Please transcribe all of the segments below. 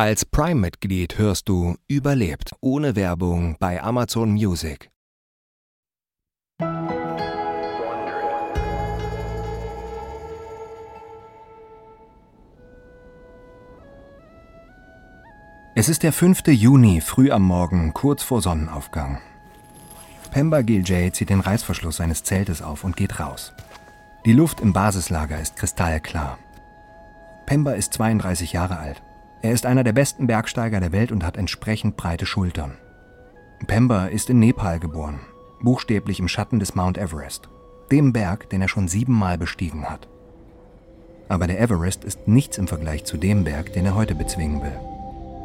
Als Prime-Mitglied hörst du Überlebt ohne Werbung bei Amazon Music. Es ist der 5. Juni, früh am Morgen, kurz vor Sonnenaufgang. Pemba Giljay zieht den Reißverschluss seines Zeltes auf und geht raus. Die Luft im Basislager ist kristallklar. Pemba ist 32 Jahre alt. Er ist einer der besten Bergsteiger der Welt und hat entsprechend breite Schultern. Pemba ist in Nepal geboren, buchstäblich im Schatten des Mount Everest, dem Berg, den er schon siebenmal bestiegen hat. Aber der Everest ist nichts im Vergleich zu dem Berg, den er heute bezwingen will.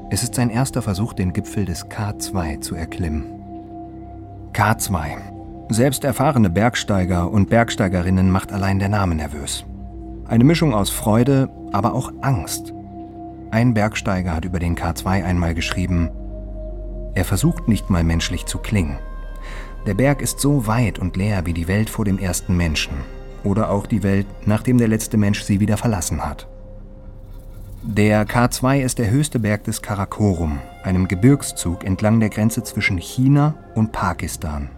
Es ist sein erster Versuch, den Gipfel des K2 zu erklimmen. K2. Selbst erfahrene Bergsteiger und Bergsteigerinnen macht allein der Name nervös. Eine Mischung aus Freude, aber auch Angst. Ein Bergsteiger hat über den K2 einmal geschrieben, er versucht nicht mal menschlich zu klingen. Der Berg ist so weit und leer wie die Welt vor dem ersten Menschen oder auch die Welt, nachdem der letzte Mensch sie wieder verlassen hat. Der K2 ist der höchste Berg des Karakorum, einem Gebirgszug entlang der Grenze zwischen China und Pakistan.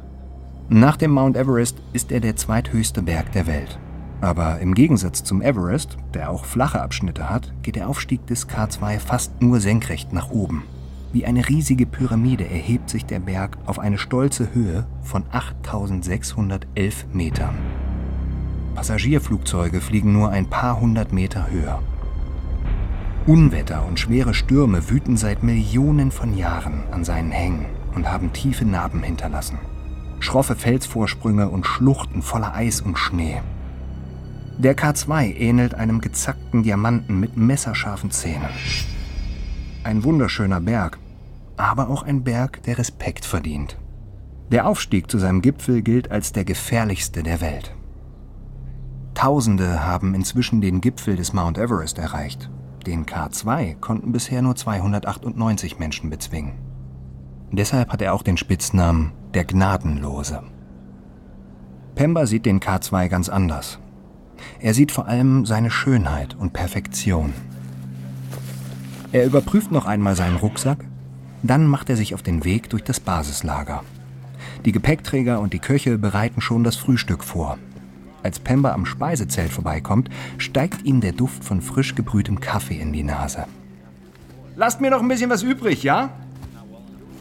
Nach dem Mount Everest ist er der zweithöchste Berg der Welt. Aber im Gegensatz zum Everest, der auch flache Abschnitte hat, geht der Aufstieg des K2 fast nur senkrecht nach oben. Wie eine riesige Pyramide erhebt sich der Berg auf eine stolze Höhe von 8611 Metern. Passagierflugzeuge fliegen nur ein paar hundert Meter höher. Unwetter und schwere Stürme wüten seit Millionen von Jahren an seinen Hängen und haben tiefe Narben hinterlassen. Schroffe Felsvorsprünge und Schluchten voller Eis und Schnee. Der K2 ähnelt einem gezackten Diamanten mit messerscharfen Zähnen. Ein wunderschöner Berg, aber auch ein Berg, der Respekt verdient. Der Aufstieg zu seinem Gipfel gilt als der gefährlichste der Welt. Tausende haben inzwischen den Gipfel des Mount Everest erreicht. Den K2 konnten bisher nur 298 Menschen bezwingen. Deshalb hat er auch den Spitznamen der Gnadenlose. Pemba sieht den K2 ganz anders. Er sieht vor allem seine Schönheit und Perfektion. Er überprüft noch einmal seinen Rucksack, dann macht er sich auf den Weg durch das Basislager. Die Gepäckträger und die Köche bereiten schon das Frühstück vor. Als Pemba am Speisezelt vorbeikommt, steigt ihm der Duft von frisch gebrühtem Kaffee in die Nase. Lasst mir noch ein bisschen was übrig, ja?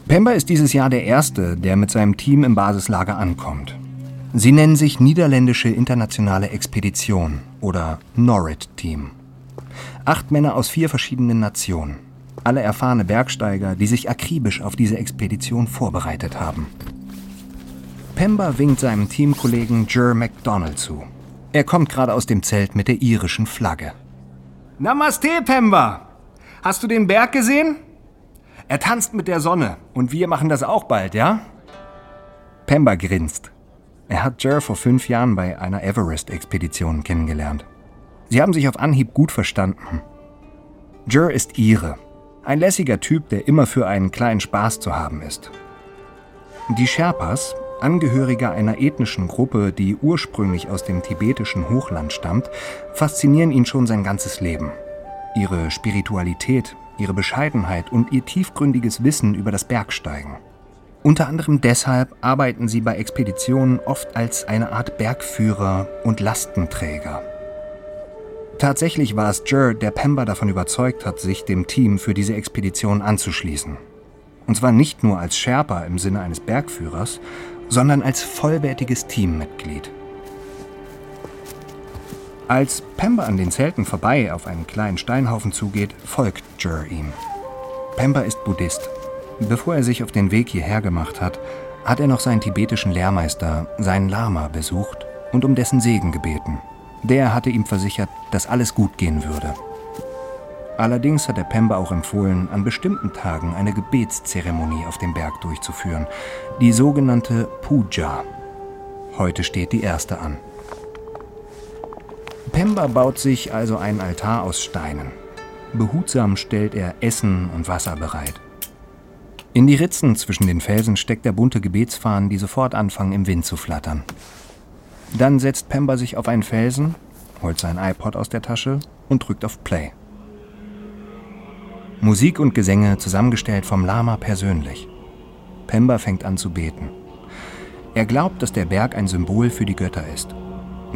Pemba ist dieses Jahr der Erste, der mit seinem Team im Basislager ankommt. Sie nennen sich Niederländische Internationale Expedition oder NORID-Team. Acht Männer aus vier verschiedenen Nationen. Alle erfahrene Bergsteiger, die sich akribisch auf diese Expedition vorbereitet haben. Pemba winkt seinem Teamkollegen Jer McDonald zu. Er kommt gerade aus dem Zelt mit der irischen Flagge. Namaste, Pemba! Hast du den Berg gesehen? Er tanzt mit der Sonne und wir machen das auch bald, ja? Pemba grinst. Er hat Jer vor fünf Jahren bei einer Everest-Expedition kennengelernt. Sie haben sich auf Anhieb gut verstanden. Jer ist Ire, ein lässiger Typ, der immer für einen kleinen Spaß zu haben ist. Die Sherpas, Angehörige einer ethnischen Gruppe, die ursprünglich aus dem tibetischen Hochland stammt, faszinieren ihn schon sein ganzes Leben. Ihre Spiritualität, ihre Bescheidenheit und ihr tiefgründiges Wissen über das Bergsteigen. Unter anderem deshalb arbeiten sie bei Expeditionen oft als eine Art Bergführer und Lastenträger. Tatsächlich war es Jer, der Pemba davon überzeugt hat, sich dem Team für diese Expedition anzuschließen. Und zwar nicht nur als Sherpa im Sinne eines Bergführers, sondern als vollwertiges Teammitglied. Als Pemba an den Zelten vorbei auf einen kleinen Steinhaufen zugeht, folgt Jer ihm. Pemba ist Buddhist Bevor er sich auf den Weg hierher gemacht hat, hat er noch seinen tibetischen Lehrmeister, seinen Lama, besucht und um dessen Segen gebeten. Der hatte ihm versichert, dass alles gut gehen würde. Allerdings hat der Pemba auch empfohlen, an bestimmten Tagen eine Gebetszeremonie auf dem Berg durchzuführen, die sogenannte Puja. Heute steht die erste an. Pemba baut sich also einen Altar aus Steinen. Behutsam stellt er Essen und Wasser bereit. In die Ritzen zwischen den Felsen steckt er bunte Gebetsfahnen, die sofort anfangen, im Wind zu flattern. Dann setzt Pemba sich auf einen Felsen, holt sein iPod aus der Tasche und drückt auf Play. Musik und Gesänge zusammengestellt vom Lama persönlich. Pemba fängt an zu beten. Er glaubt, dass der Berg ein Symbol für die Götter ist.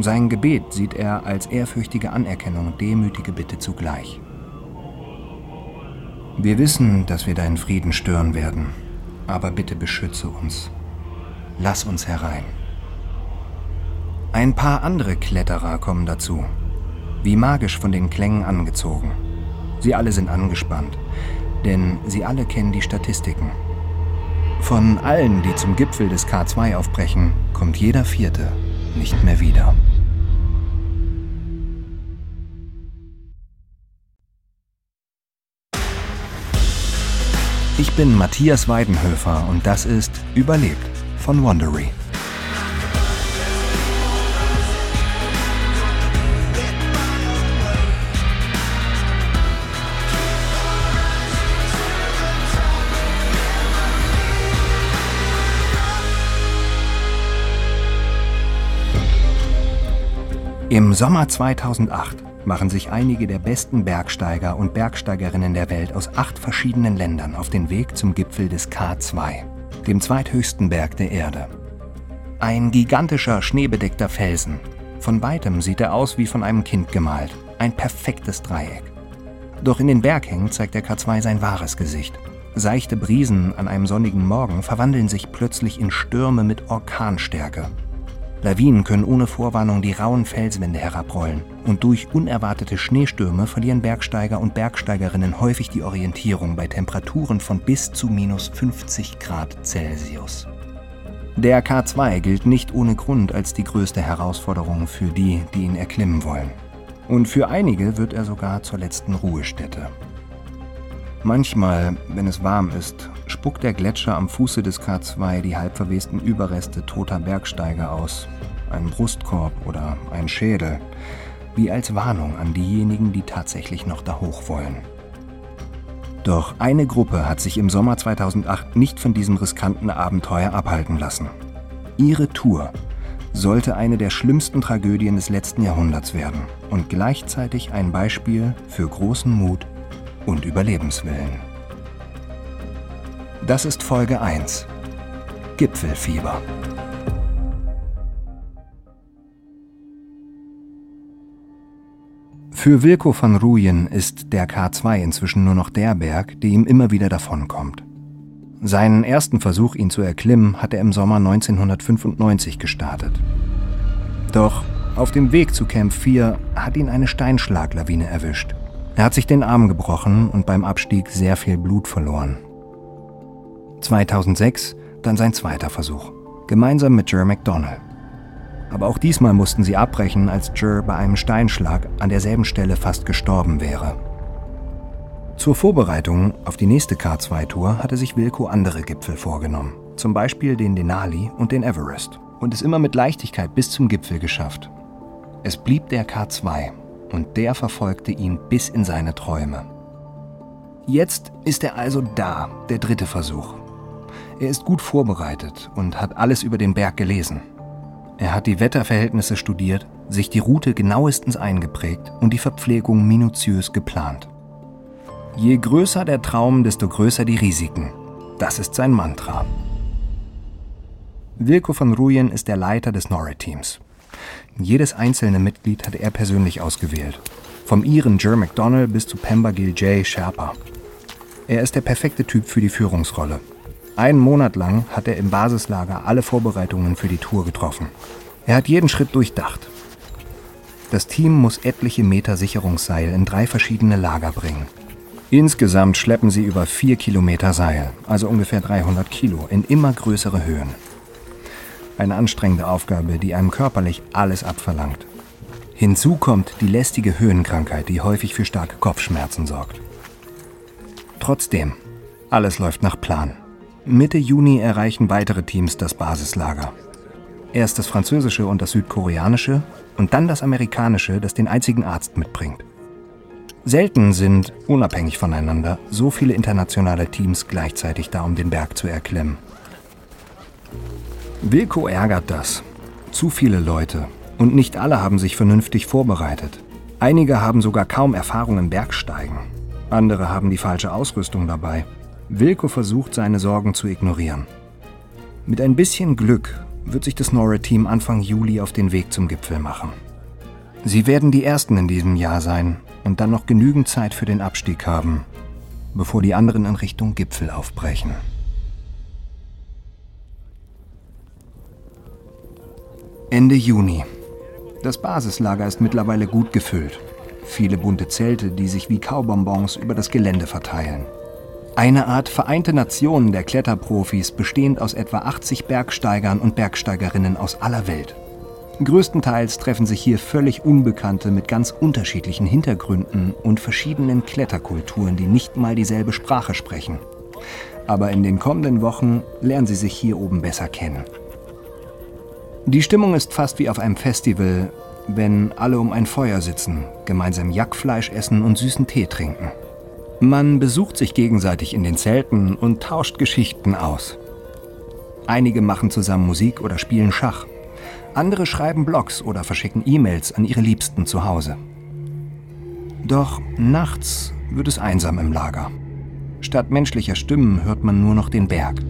Sein Gebet sieht er als ehrfürchtige Anerkennung und demütige Bitte zugleich. Wir wissen, dass wir deinen Frieden stören werden, aber bitte beschütze uns. Lass uns herein. Ein paar andere Kletterer kommen dazu, wie magisch von den Klängen angezogen. Sie alle sind angespannt, denn sie alle kennen die Statistiken. Von allen, die zum Gipfel des K2 aufbrechen, kommt jeder Vierte nicht mehr wieder. Ich bin Matthias Weidenhöfer und das ist Überlebt von Wandery. Im Sommer 2008 machen sich einige der besten Bergsteiger und Bergsteigerinnen der Welt aus acht verschiedenen Ländern auf den Weg zum Gipfel des K2, dem zweithöchsten Berg der Erde. Ein gigantischer, schneebedeckter Felsen. Von weitem sieht er aus wie von einem Kind gemalt. Ein perfektes Dreieck. Doch in den Berghängen zeigt der K2 sein wahres Gesicht. Seichte Brisen an einem sonnigen Morgen verwandeln sich plötzlich in Stürme mit Orkanstärke. Lawinen können ohne Vorwarnung die rauen Felswände herabrollen und durch unerwartete Schneestürme verlieren Bergsteiger und Bergsteigerinnen häufig die Orientierung bei Temperaturen von bis zu minus 50 Grad Celsius. Der K2 gilt nicht ohne Grund als die größte Herausforderung für die, die ihn erklimmen wollen. Und für einige wird er sogar zur letzten Ruhestätte. Manchmal, wenn es warm ist, spuckt der Gletscher am Fuße des K2 die halbverwesten Überreste toter Bergsteiger aus, einen Brustkorb oder einen Schädel, wie als Warnung an diejenigen, die tatsächlich noch da hoch wollen. Doch eine Gruppe hat sich im Sommer 2008 nicht von diesem riskanten Abenteuer abhalten lassen. Ihre Tour sollte eine der schlimmsten Tragödien des letzten Jahrhunderts werden und gleichzeitig ein Beispiel für großen Mut und Überlebenswillen. Das ist Folge 1. Gipfelfieber. Für Wilko van Ruyen ist der K2 inzwischen nur noch der Berg, der ihm immer wieder davonkommt. Seinen ersten Versuch, ihn zu erklimmen, hat er im Sommer 1995 gestartet. Doch auf dem Weg zu Camp 4 hat ihn eine Steinschlaglawine erwischt. Er hat sich den Arm gebrochen und beim Abstieg sehr viel Blut verloren. 2006 dann sein zweiter Versuch, gemeinsam mit Jer McDonnell. Aber auch diesmal mussten sie abbrechen, als Jer bei einem Steinschlag an derselben Stelle fast gestorben wäre. Zur Vorbereitung auf die nächste K2-Tour hatte sich Wilco andere Gipfel vorgenommen, zum Beispiel den Denali und den Everest, und es immer mit Leichtigkeit bis zum Gipfel geschafft. Es blieb der K2 und der verfolgte ihn bis in seine Träume. Jetzt ist er also da, der dritte Versuch. Er ist gut vorbereitet und hat alles über den Berg gelesen. Er hat die Wetterverhältnisse studiert, sich die Route genauestens eingeprägt und die Verpflegung minutiös geplant. Je größer der Traum, desto größer die Risiken. Das ist sein Mantra. Wilko von Ruyen ist der Leiter des Norrie-Teams. Jedes einzelne Mitglied hatte er persönlich ausgewählt. Vom Iren Jer McDonnell bis zu Pemba Giljay Sherpa. Er ist der perfekte Typ für die Führungsrolle. Einen Monat lang hat er im Basislager alle Vorbereitungen für die Tour getroffen. Er hat jeden Schritt durchdacht. Das Team muss etliche Meter Sicherungsseil in drei verschiedene Lager bringen. Insgesamt schleppen sie über vier Kilometer Seil, also ungefähr 300 Kilo, in immer größere Höhen. Eine anstrengende Aufgabe, die einem körperlich alles abverlangt. Hinzu kommt die lästige Höhenkrankheit, die häufig für starke Kopfschmerzen sorgt. Trotzdem, alles läuft nach Plan. Mitte Juni erreichen weitere Teams das Basislager. Erst das französische und das südkoreanische und dann das amerikanische, das den einzigen Arzt mitbringt. Selten sind, unabhängig voneinander, so viele internationale Teams gleichzeitig da, um den Berg zu erklimmen. Wilko ärgert das. Zu viele Leute. Und nicht alle haben sich vernünftig vorbereitet. Einige haben sogar kaum Erfahrung im Bergsteigen. Andere haben die falsche Ausrüstung dabei. Wilko versucht, seine Sorgen zu ignorieren. Mit ein bisschen Glück wird sich das Nora-Team Anfang Juli auf den Weg zum Gipfel machen. Sie werden die Ersten in diesem Jahr sein und dann noch genügend Zeit für den Abstieg haben, bevor die anderen in Richtung Gipfel aufbrechen. Ende Juni. Das Basislager ist mittlerweile gut gefüllt. Viele bunte Zelte, die sich wie Kaubonbons über das Gelände verteilen. Eine Art Vereinte Nationen der Kletterprofis, bestehend aus etwa 80 Bergsteigern und Bergsteigerinnen aus aller Welt. Größtenteils treffen sich hier völlig Unbekannte mit ganz unterschiedlichen Hintergründen und verschiedenen Kletterkulturen, die nicht mal dieselbe Sprache sprechen. Aber in den kommenden Wochen lernen sie sich hier oben besser kennen. Die Stimmung ist fast wie auf einem Festival, wenn alle um ein Feuer sitzen, gemeinsam Jackfleisch essen und süßen Tee trinken. Man besucht sich gegenseitig in den Zelten und tauscht Geschichten aus. Einige machen zusammen Musik oder spielen Schach. Andere schreiben Blogs oder verschicken E-Mails an ihre Liebsten zu Hause. Doch nachts wird es einsam im Lager. Statt menschlicher Stimmen hört man nur noch den Berg.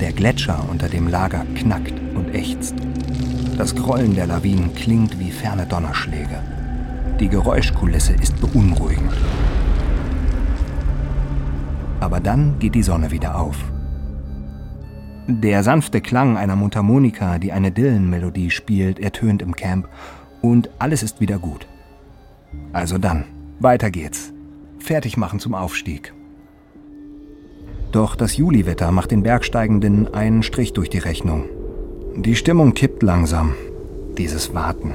Der Gletscher unter dem Lager knackt und ächzt. Das Grollen der Lawinen klingt wie ferne Donnerschläge. Die Geräuschkulisse ist beunruhigend. Aber dann geht die Sonne wieder auf. Der sanfte Klang einer Mundharmonika, die eine Dylan-Melodie spielt, ertönt im Camp und alles ist wieder gut. Also dann, weiter geht's. Fertig machen zum Aufstieg. Doch das Juliwetter macht den Bergsteigenden einen Strich durch die Rechnung. Die Stimmung kippt langsam. Dieses Warten.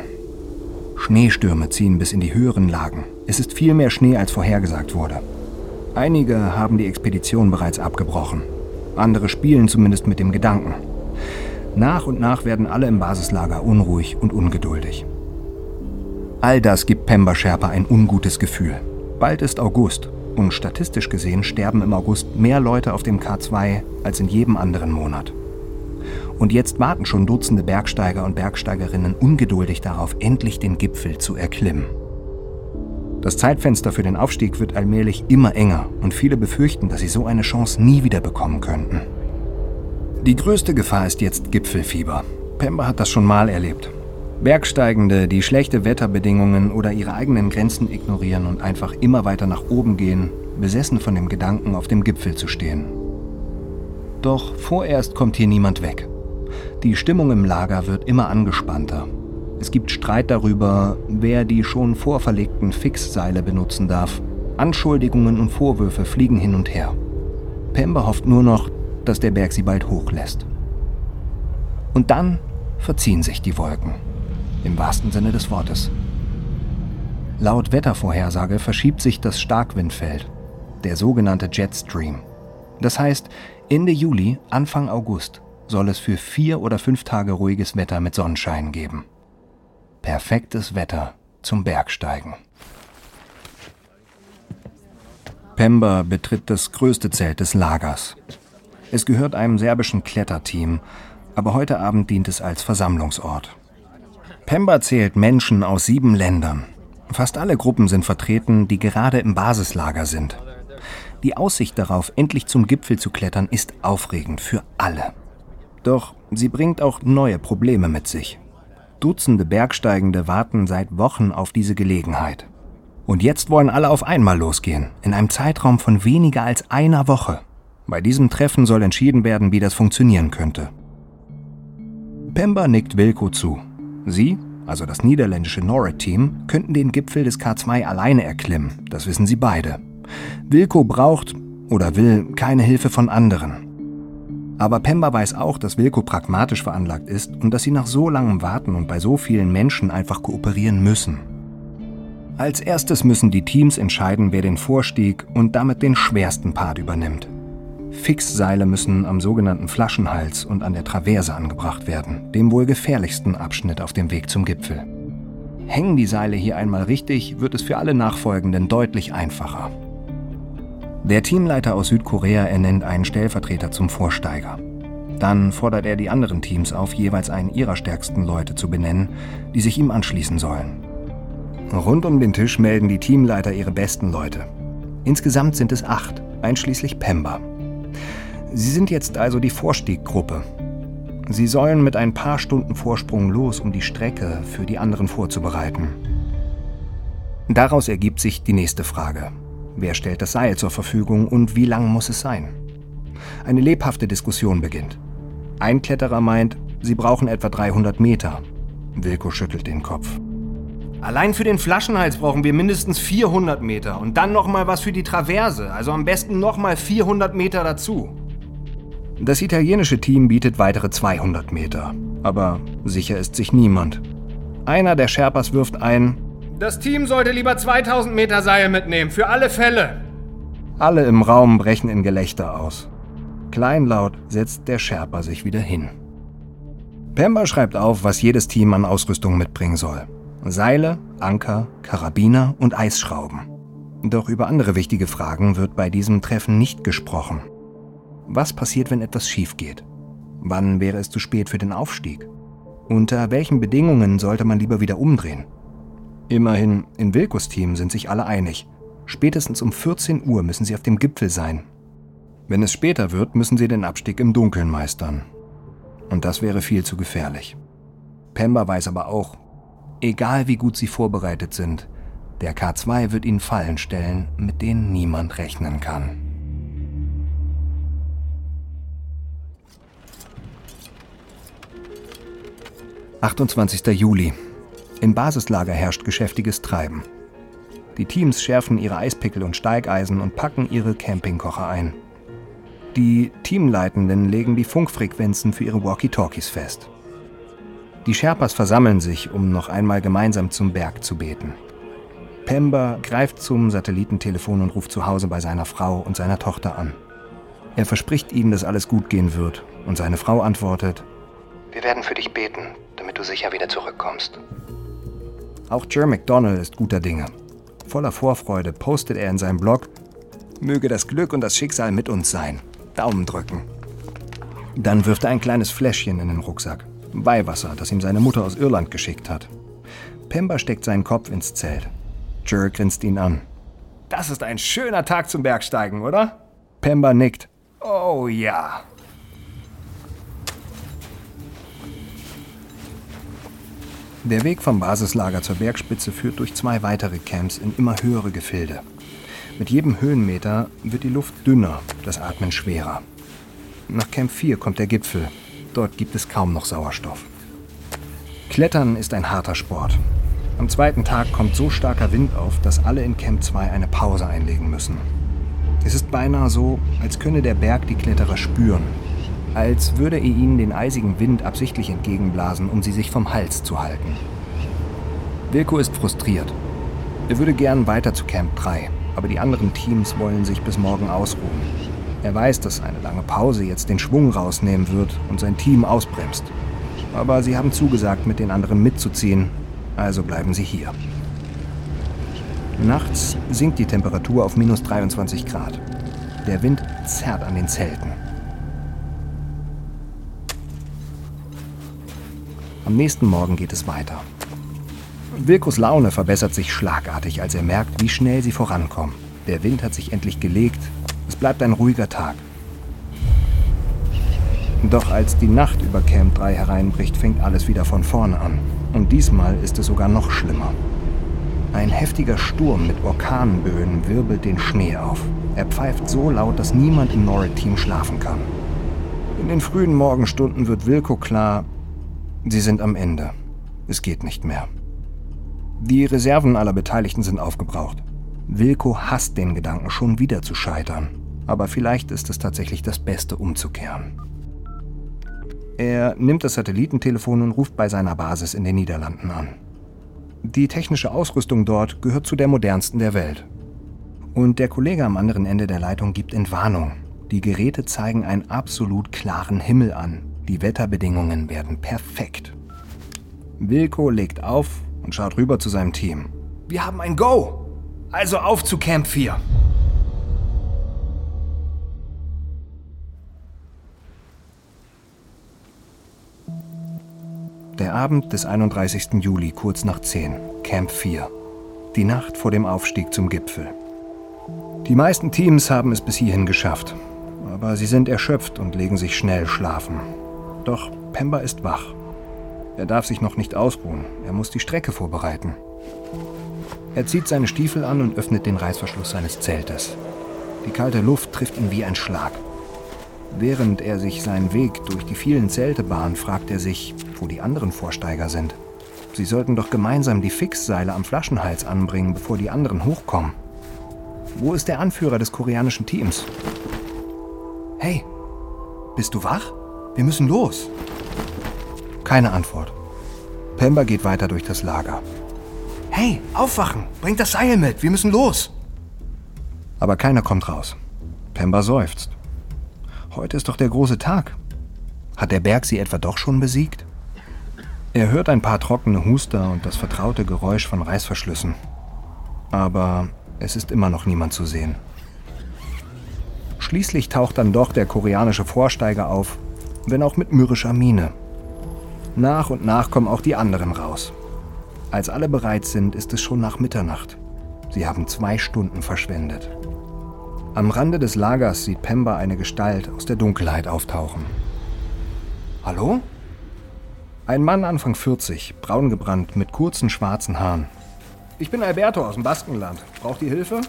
Schneestürme ziehen bis in die höheren Lagen. Es ist viel mehr Schnee, als vorhergesagt wurde. Einige haben die Expedition bereits abgebrochen. Andere spielen zumindest mit dem Gedanken. Nach und nach werden alle im Basislager unruhig und ungeduldig. All das gibt Pemba Sherpa ein ungutes Gefühl. Bald ist August und statistisch gesehen sterben im August mehr Leute auf dem K2 als in jedem anderen Monat. Und jetzt warten schon Dutzende Bergsteiger und Bergsteigerinnen ungeduldig darauf, endlich den Gipfel zu erklimmen. Das Zeitfenster für den Aufstieg wird allmählich immer enger und viele befürchten, dass sie so eine Chance nie wieder bekommen könnten. Die größte Gefahr ist jetzt Gipfelfieber. Pemba hat das schon mal erlebt. Bergsteigende, die schlechte Wetterbedingungen oder ihre eigenen Grenzen ignorieren und einfach immer weiter nach oben gehen, besessen von dem Gedanken, auf dem Gipfel zu stehen. Doch vorerst kommt hier niemand weg. Die Stimmung im Lager wird immer angespannter es gibt Streit darüber, wer die schon vorverlegten Fixseile benutzen darf. Anschuldigungen und Vorwürfe fliegen hin und her. Pemba hofft nur noch, dass der Berg sie bald hochlässt. Und dann verziehen sich die Wolken. Im wahrsten Sinne des Wortes. Laut Wettervorhersage verschiebt sich das Starkwindfeld, der sogenannte Jetstream. Das heißt, Ende Juli, Anfang August soll es für vier oder fünf Tage ruhiges Wetter mit Sonnenschein geben. Perfektes Wetter zum Bergsteigen. Pemba betritt das größte Zelt des Lagers. Es gehört einem serbischen Kletterteam, aber heute Abend dient es als Versammlungsort. Pemba zählt Menschen aus sieben Ländern. Fast alle Gruppen sind vertreten, die gerade im Basislager sind. Die Aussicht darauf, endlich zum Gipfel zu klettern, ist aufregend für alle. Doch sie bringt auch neue Probleme mit sich. Dutzende Bergsteigende warten seit Wochen auf diese Gelegenheit. Und jetzt wollen alle auf einmal losgehen, in einem Zeitraum von weniger als einer Woche. Bei diesem Treffen soll entschieden werden, wie das funktionieren könnte. Pemba nickt Wilko zu. Sie, also das niederländische Norrit-Team, könnten den Gipfel des K2 alleine erklimmen, das wissen sie beide. Wilko braucht oder will keine Hilfe von anderen. Aber Pemba weiß auch, dass Wilko pragmatisch veranlagt ist und dass sie nach so langem Warten und bei so vielen Menschen einfach kooperieren müssen. Als erstes müssen die Teams entscheiden, wer den Vorstieg und damit den schwersten Part übernimmt. Fixseile müssen am sogenannten Flaschenhals und an der Traverse angebracht werden, dem wohl gefährlichsten Abschnitt auf dem Weg zum Gipfel. Hängen die Seile hier einmal richtig, wird es für alle Nachfolgenden deutlich einfacher. Der Teamleiter aus Südkorea ernennt einen Stellvertreter zum Vorsteiger. Dann fordert er die anderen Teams auf, jeweils einen ihrer stärksten Leute zu benennen, die sich ihm anschließen sollen. Rund um den Tisch melden die Teamleiter ihre besten Leute. Insgesamt sind es acht, einschließlich Pemba. Sie sind jetzt also die Vorstieggruppe. Sie sollen mit ein paar Stunden Vorsprung los, um die Strecke für die anderen vorzubereiten. Daraus ergibt sich die nächste Frage. Wer stellt das Seil zur Verfügung und wie lang muss es sein? Eine lebhafte Diskussion beginnt. Ein Kletterer meint, sie brauchen etwa 300 Meter. Wilko schüttelt den Kopf. Allein für den Flaschenhals brauchen wir mindestens 400 Meter und dann noch mal was für die Traverse, also am besten noch mal 400 Meter dazu. Das italienische Team bietet weitere 200 Meter, aber sicher ist sich niemand. Einer der Sherpas wirft ein, das Team sollte lieber 2000 Meter Seil mitnehmen, für alle Fälle. Alle im Raum brechen in Gelächter aus. Kleinlaut setzt der Sherpa sich wieder hin. Pemba schreibt auf, was jedes Team an Ausrüstung mitbringen soll. Seile, Anker, Karabiner und Eisschrauben. Doch über andere wichtige Fragen wird bei diesem Treffen nicht gesprochen. Was passiert, wenn etwas schief geht? Wann wäre es zu spät für den Aufstieg? Unter welchen Bedingungen sollte man lieber wieder umdrehen? Immerhin, in Wilkos Team sind sich alle einig. Spätestens um 14 Uhr müssen sie auf dem Gipfel sein. Wenn es später wird, müssen sie den Abstieg im Dunkeln meistern. Und das wäre viel zu gefährlich. Pemba weiß aber auch, egal wie gut sie vorbereitet sind, der K2 wird ihnen Fallen stellen, mit denen niemand rechnen kann. »28. Juli. Im Basislager herrscht geschäftiges Treiben. Die Teams schärfen ihre Eispickel und Steigeisen und packen ihre Campingkocher ein. Die Teamleitenden legen die Funkfrequenzen für ihre Walkie-Talkies fest. Die Sherpas versammeln sich, um noch einmal gemeinsam zum Berg zu beten. Pemba greift zum Satellitentelefon und ruft zu Hause bei seiner Frau und seiner Tochter an. Er verspricht ihnen, dass alles gut gehen wird, und seine Frau antwortet: Wir werden für dich beten, damit du sicher wieder zurückkommst. Auch Jer McDonald ist guter Dinge. Voller Vorfreude postet er in seinem Blog: Möge das Glück und das Schicksal mit uns sein. Daumen drücken. Dann wirft er ein kleines Fläschchen in den Rucksack. Weihwasser, das ihm seine Mutter aus Irland geschickt hat. Pemba steckt seinen Kopf ins Zelt. Jer grinst ihn an. Das ist ein schöner Tag zum Bergsteigen, oder? Pemba nickt. Oh ja. Der Weg vom Basislager zur Bergspitze führt durch zwei weitere Camps in immer höhere Gefilde. Mit jedem Höhenmeter wird die Luft dünner, das Atmen schwerer. Nach Camp 4 kommt der Gipfel, Dort gibt es kaum noch Sauerstoff. Klettern ist ein harter Sport. Am zweiten Tag kommt so starker Wind auf, dass alle in Camp 2 eine Pause einlegen müssen. Es ist beinahe so, als könne der Berg die Kletterer spüren. Als würde er ihnen den eisigen Wind absichtlich entgegenblasen, um sie sich vom Hals zu halten. Wilko ist frustriert. Er würde gern weiter zu Camp 3, aber die anderen Teams wollen sich bis morgen ausruhen. Er weiß, dass eine lange Pause jetzt den Schwung rausnehmen wird und sein Team ausbremst. Aber sie haben zugesagt, mit den anderen mitzuziehen, also bleiben sie hier. Nachts sinkt die Temperatur auf minus 23 Grad. Der Wind zerrt an den Zelten. Am nächsten Morgen geht es weiter. Wilkos Laune verbessert sich schlagartig, als er merkt, wie schnell sie vorankommen. Der Wind hat sich endlich gelegt es bleibt ein ruhiger Tag. Doch als die Nacht über Camp 3 hereinbricht, fängt alles wieder von vorne an. Und diesmal ist es sogar noch schlimmer. Ein heftiger Sturm mit Orkanböen wirbelt den Schnee auf. Er pfeift so laut, dass niemand im Norrid-Team schlafen kann. In den frühen Morgenstunden wird Wilko klar, sie sind am Ende. Es geht nicht mehr. Die Reserven aller Beteiligten sind aufgebraucht. Wilko hasst den Gedanken, schon wieder zu scheitern aber vielleicht ist es tatsächlich das Beste umzukehren. Er nimmt das Satellitentelefon und ruft bei seiner Basis in den Niederlanden an. Die technische Ausrüstung dort gehört zu der modernsten der Welt. Und der Kollege am anderen Ende der Leitung gibt Entwarnung. Die Geräte zeigen einen absolut klaren Himmel an. Die Wetterbedingungen werden perfekt. Wilko legt auf und schaut rüber zu seinem Team. Wir haben ein Go! Also auf zu Camp 4. Der Abend des 31. Juli, kurz nach 10, Camp 4. Die Nacht vor dem Aufstieg zum Gipfel. Die meisten Teams haben es bis hierhin geschafft, aber sie sind erschöpft und legen sich schnell schlafen. Doch Pemba ist wach. Er darf sich noch nicht ausruhen, er muss die Strecke vorbereiten. Er zieht seine Stiefel an und öffnet den Reißverschluss seines Zeltes. Die kalte Luft trifft ihn wie ein Schlag. Während er sich seinen Weg durch die vielen Zelte bahnt, fragt er sich, wo die anderen Vorsteiger sind. Sie sollten doch gemeinsam die Fixseile am Flaschenhals anbringen, bevor die anderen hochkommen. Wo ist der Anführer des koreanischen Teams? Hey, bist du wach? Wir müssen los. Keine Antwort. Pemba geht weiter durch das Lager. Hey, aufwachen! Bringt das Seil mit! Wir müssen los! Aber keiner kommt raus. Pemba seufzt. Heute ist doch der große Tag. Hat der Berg sie etwa doch schon besiegt? Er hört ein paar trockene Huster und das vertraute Geräusch von Reißverschlüssen. Aber es ist immer noch niemand zu sehen. Schließlich taucht dann doch der koreanische Vorsteiger auf, wenn auch mit mürrischer Miene. Nach und nach kommen auch die anderen raus. Als alle bereit sind, ist es schon nach Mitternacht. Sie haben zwei Stunden verschwendet. Am Rande des Lagers sieht Pemba eine Gestalt aus der Dunkelheit auftauchen. Hallo? Ein Mann Anfang 40, braun gebrannt, mit kurzen schwarzen Haaren. Ich bin Alberto aus dem Baskenland. Braucht ihr Hilfe?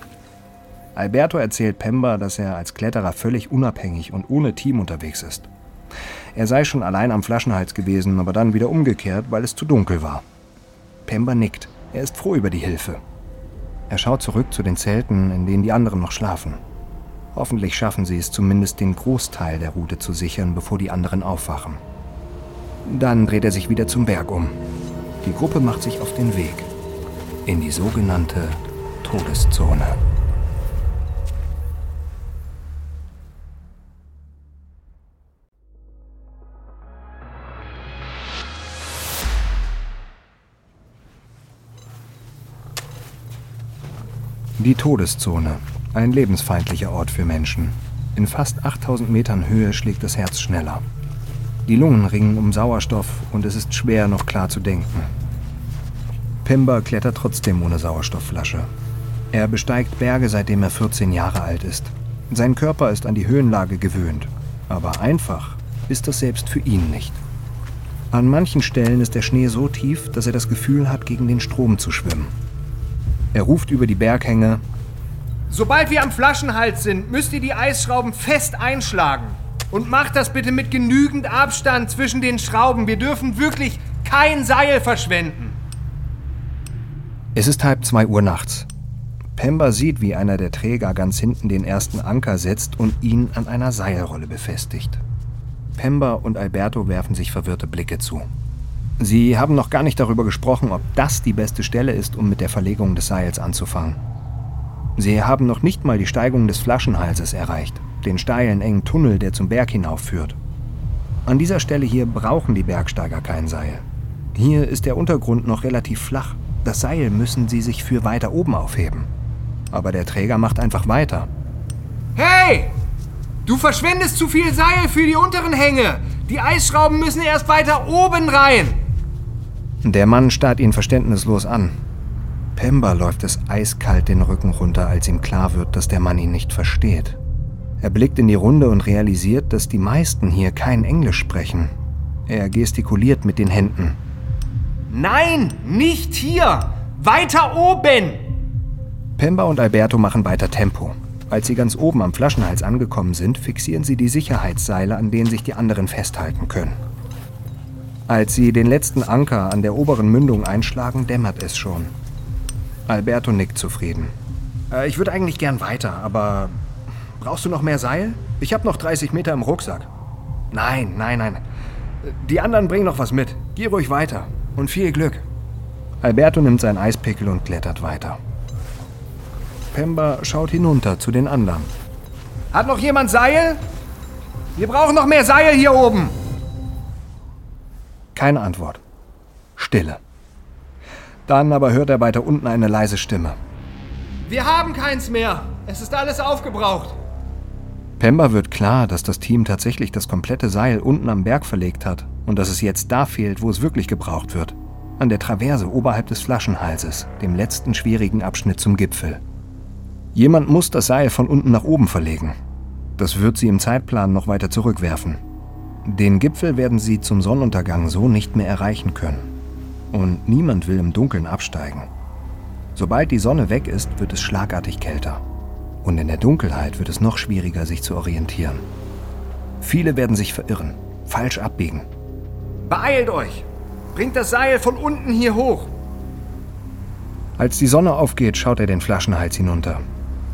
Alberto erzählt Pemba, dass er als Kletterer völlig unabhängig und ohne Team unterwegs ist. Er sei schon allein am Flaschenhals gewesen, aber dann wieder umgekehrt, weil es zu dunkel war. Pemba nickt. Er ist froh über die Hilfe. Er schaut zurück zu den Zelten, in denen die anderen noch schlafen. Hoffentlich schaffen sie es zumindest, den Großteil der Route zu sichern, bevor die anderen aufwachen. Dann dreht er sich wieder zum Berg um. Die Gruppe macht sich auf den Weg in die sogenannte Todeszone. Die Todeszone, ein lebensfeindlicher Ort für Menschen. In fast 8000 Metern Höhe schlägt das Herz schneller. Die Lungen ringen um Sauerstoff und es ist schwer, noch klar zu denken. Pimba klettert trotzdem ohne Sauerstoffflasche. Er besteigt Berge, seitdem er 14 Jahre alt ist. Sein Körper ist an die Höhenlage gewöhnt, aber einfach ist das selbst für ihn nicht. An manchen Stellen ist der Schnee so tief, dass er das Gefühl hat, gegen den Strom zu schwimmen. Er ruft über die Berghänge. Sobald wir am Flaschenhals sind, müsst ihr die Eisschrauben fest einschlagen. Und macht das bitte mit genügend Abstand zwischen den Schrauben. Wir dürfen wirklich kein Seil verschwenden. Es ist halb zwei Uhr nachts. Pemba sieht, wie einer der Träger ganz hinten den ersten Anker setzt und ihn an einer Seilrolle befestigt. Pemba und Alberto werfen sich verwirrte Blicke zu. Sie haben noch gar nicht darüber gesprochen, ob das die beste Stelle ist, um mit der Verlegung des Seils anzufangen. Sie haben noch nicht mal die Steigung des Flaschenhalses erreicht, den steilen, engen Tunnel, der zum Berg hinaufführt. An dieser Stelle hier brauchen die Bergsteiger kein Seil. Hier ist der Untergrund noch relativ flach. Das Seil müssen sie sich für weiter oben aufheben. Aber der Träger macht einfach weiter. Hey! Du verschwendest zu viel Seil für die unteren Hänge. Die Eisschrauben müssen erst weiter oben rein. Der Mann starrt ihn verständnislos an. Pemba läuft es eiskalt den Rücken runter, als ihm klar wird, dass der Mann ihn nicht versteht. Er blickt in die Runde und realisiert, dass die meisten hier kein Englisch sprechen. Er gestikuliert mit den Händen. Nein, nicht hier! Weiter oben! Pemba und Alberto machen weiter Tempo. Als sie ganz oben am Flaschenhals angekommen sind, fixieren sie die Sicherheitsseile, an denen sich die anderen festhalten können. Als sie den letzten Anker an der oberen Mündung einschlagen, dämmert es schon. Alberto nickt zufrieden. Äh, ich würde eigentlich gern weiter, aber brauchst du noch mehr Seil? Ich habe noch 30 Meter im Rucksack. Nein, nein, nein. Die anderen bringen noch was mit. Geh ruhig weiter. Und viel Glück. Alberto nimmt seinen Eispickel und klettert weiter. Pemba schaut hinunter zu den anderen. Hat noch jemand Seil? Wir brauchen noch mehr Seil hier oben. Keine Antwort. Stille. Dann aber hört er weiter unten eine leise Stimme. Wir haben keins mehr. Es ist alles aufgebraucht. Pemba wird klar, dass das Team tatsächlich das komplette Seil unten am Berg verlegt hat und dass es jetzt da fehlt, wo es wirklich gebraucht wird. an der Traverse oberhalb des Flaschenhalses, dem letzten schwierigen Abschnitt zum Gipfel. Jemand muss das Seil von unten nach oben verlegen. Das wird sie im Zeitplan noch weiter zurückwerfen. Den Gipfel werden sie zum Sonnenuntergang so nicht mehr erreichen können. Und niemand will im Dunkeln absteigen. Sobald die Sonne weg ist, wird es schlagartig kälter. Und in der Dunkelheit wird es noch schwieriger, sich zu orientieren. Viele werden sich verirren, falsch abbiegen. Beeilt euch! Bringt das Seil von unten hier hoch! Als die Sonne aufgeht, schaut er den Flaschenhals hinunter.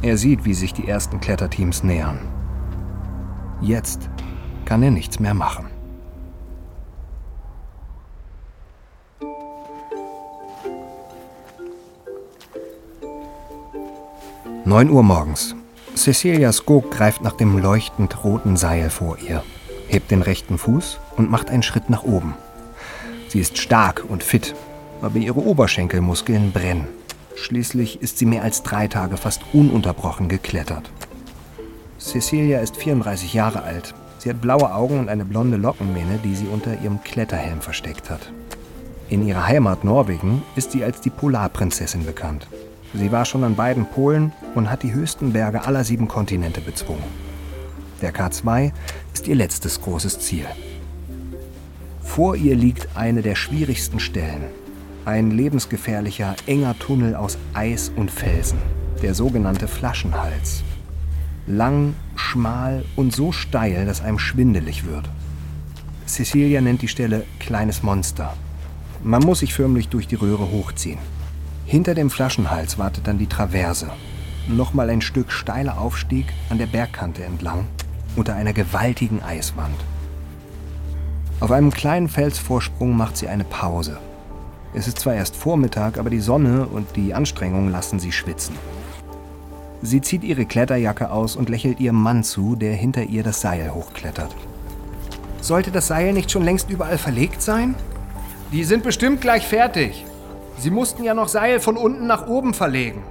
Er sieht, wie sich die ersten Kletterteams nähern. Jetzt kann er nichts mehr machen. Neun Uhr morgens. Cecilia Skog greift nach dem leuchtend roten Seil vor ihr, hebt den rechten Fuß und macht einen Schritt nach oben. Sie ist stark und fit, aber ihre Oberschenkelmuskeln brennen. Schließlich ist sie mehr als drei Tage fast ununterbrochen geklettert. Cecilia ist 34 Jahre alt. Sie hat blaue Augen und eine blonde Lockenmähne, die sie unter ihrem Kletterhelm versteckt hat. In ihrer Heimat Norwegen ist sie als die Polarprinzessin bekannt. Sie war schon an beiden Polen und hat die höchsten Berge aller sieben Kontinente bezwungen. Der K2 ist ihr letztes großes Ziel. Vor ihr liegt eine der schwierigsten Stellen. Ein lebensgefährlicher, enger Tunnel aus Eis und Felsen, der sogenannte Flaschenhals. Lang, schmal und so steil, dass einem schwindelig wird. Cecilia nennt die Stelle kleines Monster. Man muss sich förmlich durch die Röhre hochziehen. Hinter dem Flaschenhals wartet dann die Traverse. Nochmal ein Stück steiler Aufstieg an der Bergkante entlang, unter einer gewaltigen Eiswand. Auf einem kleinen Felsvorsprung macht sie eine Pause. Es ist zwar erst Vormittag, aber die Sonne und die Anstrengung lassen sie schwitzen. Sie zieht ihre Kletterjacke aus und lächelt ihrem Mann zu, der hinter ihr das Seil hochklettert. Sollte das Seil nicht schon längst überall verlegt sein? Die sind bestimmt gleich fertig. Sie mussten ja noch Seil von unten nach oben verlegen.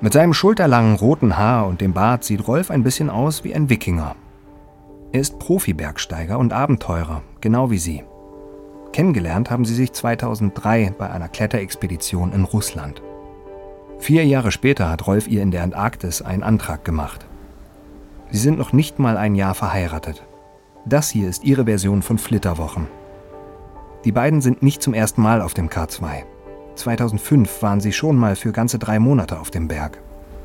Mit seinem schulterlangen roten Haar und dem Bart sieht Rolf ein bisschen aus wie ein Wikinger. Er ist Profi-Bergsteiger und Abenteurer, genau wie sie. Kennengelernt haben sie sich 2003 bei einer Kletterexpedition in Russland. Vier Jahre später hat Rolf ihr in der Antarktis einen Antrag gemacht. Sie sind noch nicht mal ein Jahr verheiratet. Das hier ist ihre Version von Flitterwochen. Die beiden sind nicht zum ersten Mal auf dem K2. 2005 waren sie schon mal für ganze drei Monate auf dem Berg.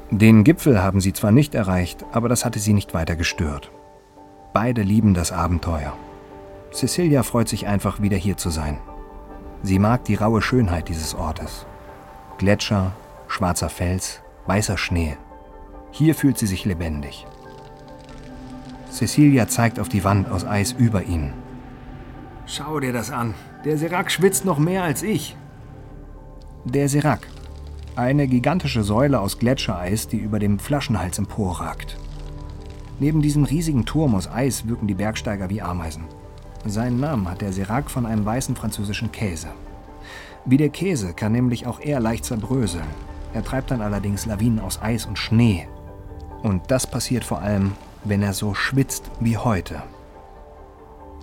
Den Gipfel haben sie zwar nicht erreicht, aber das hatte sie nicht weiter gestört. Beide lieben das Abenteuer. Cecilia freut sich einfach, wieder hier zu sein. Sie mag die raue Schönheit dieses Ortes. Gletscher, schwarzer Fels, weißer Schnee. Hier fühlt sie sich lebendig. Cecilia zeigt auf die Wand aus Eis über ihnen. Schau dir das an. Der Serac schwitzt noch mehr als ich. Der Serac. Eine gigantische Säule aus Gletschereis, die über dem Flaschenhals emporragt. Neben diesem riesigen Turm aus Eis wirken die Bergsteiger wie Ameisen. Seinen Namen hat der Serac von einem weißen französischen Käse. Wie der Käse kann nämlich auch er leicht zerbröseln. Er treibt dann allerdings Lawinen aus Eis und Schnee. Und das passiert vor allem, wenn er so schwitzt wie heute.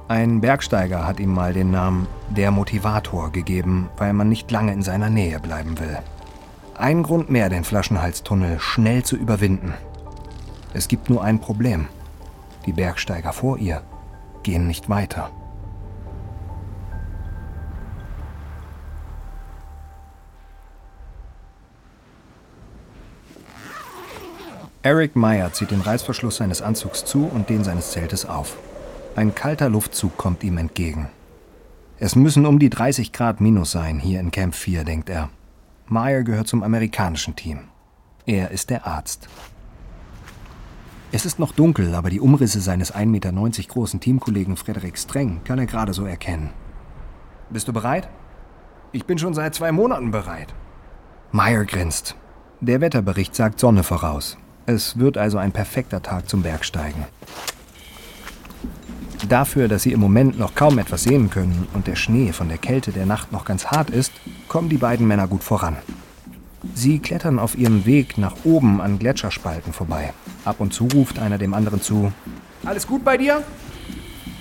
Ein Bergsteiger hat ihm mal den Namen der Motivator gegeben, weil man nicht lange in seiner Nähe bleiben will. Ein Grund mehr, den Flaschenhalstunnel schnell zu überwinden. Es gibt nur ein Problem. Die Bergsteiger vor ihr gehen nicht weiter. Eric Meyer zieht den Reißverschluss seines Anzugs zu und den seines Zeltes auf. Ein kalter Luftzug kommt ihm entgegen. Es müssen um die 30 Grad minus sein hier in Camp 4, denkt er. Meyer gehört zum amerikanischen Team. Er ist der Arzt. Es ist noch dunkel, aber die Umrisse seines 1,90 Meter großen Teamkollegen Frederik Streng kann er gerade so erkennen. Bist du bereit? Ich bin schon seit zwei Monaten bereit. Meyer grinst. Der Wetterbericht sagt Sonne voraus. Es wird also ein perfekter Tag zum Bergsteigen. Dafür, dass sie im Moment noch kaum etwas sehen können und der Schnee von der Kälte der Nacht noch ganz hart ist, kommen die beiden Männer gut voran. Sie klettern auf ihrem Weg nach oben an Gletscherspalten vorbei. Ab und zu ruft einer dem anderen zu. Alles gut bei dir?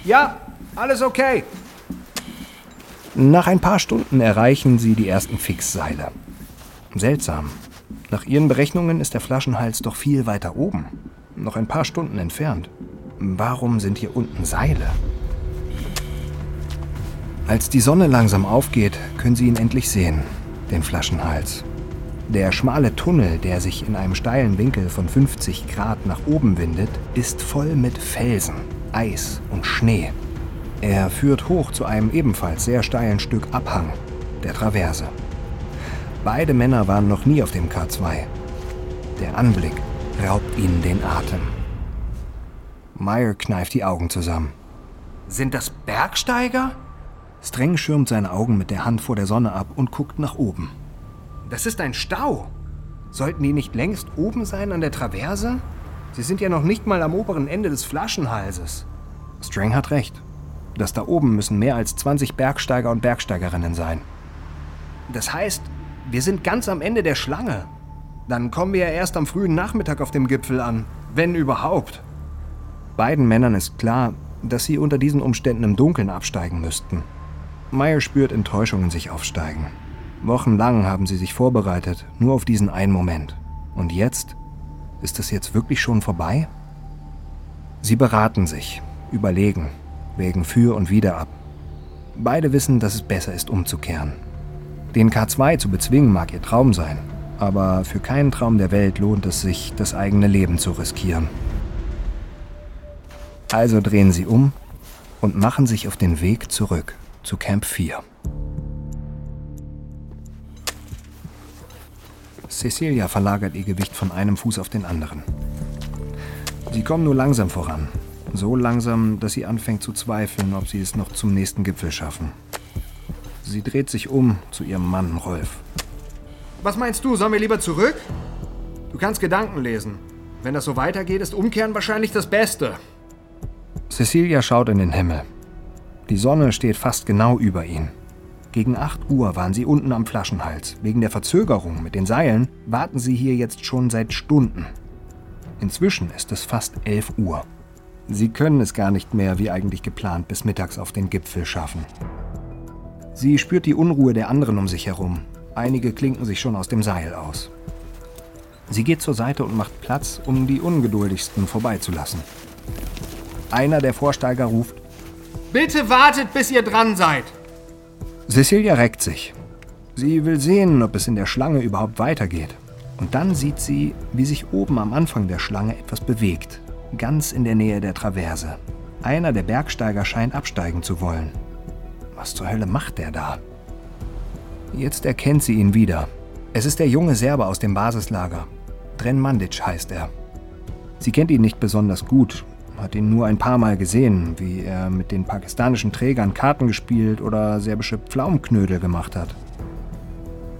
Ja, alles okay. Nach ein paar Stunden erreichen sie die ersten Fixseile. Seltsam. Nach ihren Berechnungen ist der Flaschenhals doch viel weiter oben. Noch ein paar Stunden entfernt. Warum sind hier unten Seile? Als die Sonne langsam aufgeht, können sie ihn endlich sehen, den Flaschenhals. Der schmale Tunnel, der sich in einem steilen Winkel von 50 Grad nach oben windet, ist voll mit Felsen, Eis und Schnee. Er führt hoch zu einem ebenfalls sehr steilen Stück Abhang, der Traverse. Beide Männer waren noch nie auf dem K2. Der Anblick raubt ihnen den Atem. Meyer kneift die Augen zusammen. Sind das Bergsteiger? Streng schirmt seine Augen mit der Hand vor der Sonne ab und guckt nach oben. Das ist ein Stau. Sollten die nicht längst oben sein an der Traverse? Sie sind ja noch nicht mal am oberen Ende des Flaschenhalses. Strang hat recht. Das da oben müssen mehr als 20 Bergsteiger und Bergsteigerinnen sein. Das heißt, wir sind ganz am Ende der Schlange. Dann kommen wir ja erst am frühen Nachmittag auf dem Gipfel an, wenn überhaupt. Beiden Männern ist klar, dass sie unter diesen Umständen im Dunkeln absteigen müssten. Meyer spürt Enttäuschung in sich aufsteigen. Wochenlang haben sie sich vorbereitet, nur auf diesen einen Moment. Und jetzt? Ist es jetzt wirklich schon vorbei? Sie beraten sich, überlegen, wägen für und wieder ab. Beide wissen, dass es besser ist, umzukehren. Den K2 zu bezwingen mag ihr Traum sein, aber für keinen Traum der Welt lohnt es sich, das eigene Leben zu riskieren. Also drehen sie um und machen sich auf den Weg zurück zu Camp 4. Cecilia verlagert ihr Gewicht von einem Fuß auf den anderen. Sie kommen nur langsam voran. So langsam, dass sie anfängt zu zweifeln, ob sie es noch zum nächsten Gipfel schaffen. Sie dreht sich um zu ihrem Mann Rolf. Was meinst du, sollen wir lieber zurück? Du kannst Gedanken lesen. Wenn das so weitergeht, ist Umkehren wahrscheinlich das Beste. Cecilia schaut in den Himmel. Die Sonne steht fast genau über ihn. Gegen 8 Uhr waren sie unten am Flaschenhals. Wegen der Verzögerung mit den Seilen warten sie hier jetzt schon seit Stunden. Inzwischen ist es fast 11 Uhr. Sie können es gar nicht mehr, wie eigentlich geplant, bis mittags auf den Gipfel schaffen. Sie spürt die Unruhe der anderen um sich herum. Einige klinken sich schon aus dem Seil aus. Sie geht zur Seite und macht Platz, um die Ungeduldigsten vorbeizulassen. Einer der Vorsteiger ruft: Bitte wartet, bis ihr dran seid! Cecilia reckt sich. Sie will sehen, ob es in der Schlange überhaupt weitergeht. Und dann sieht sie, wie sich oben am Anfang der Schlange etwas bewegt, ganz in der Nähe der Traverse. Einer der Bergsteiger scheint absteigen zu wollen. Was zur Hölle macht der da? Jetzt erkennt sie ihn wieder. Es ist der junge Serbe aus dem Basislager. Dren Mandic heißt er. Sie kennt ihn nicht besonders gut, hat ihn nur ein paar Mal gesehen, wie er mit den pakistanischen Trägern Karten gespielt oder serbische Pflaumenknödel gemacht hat.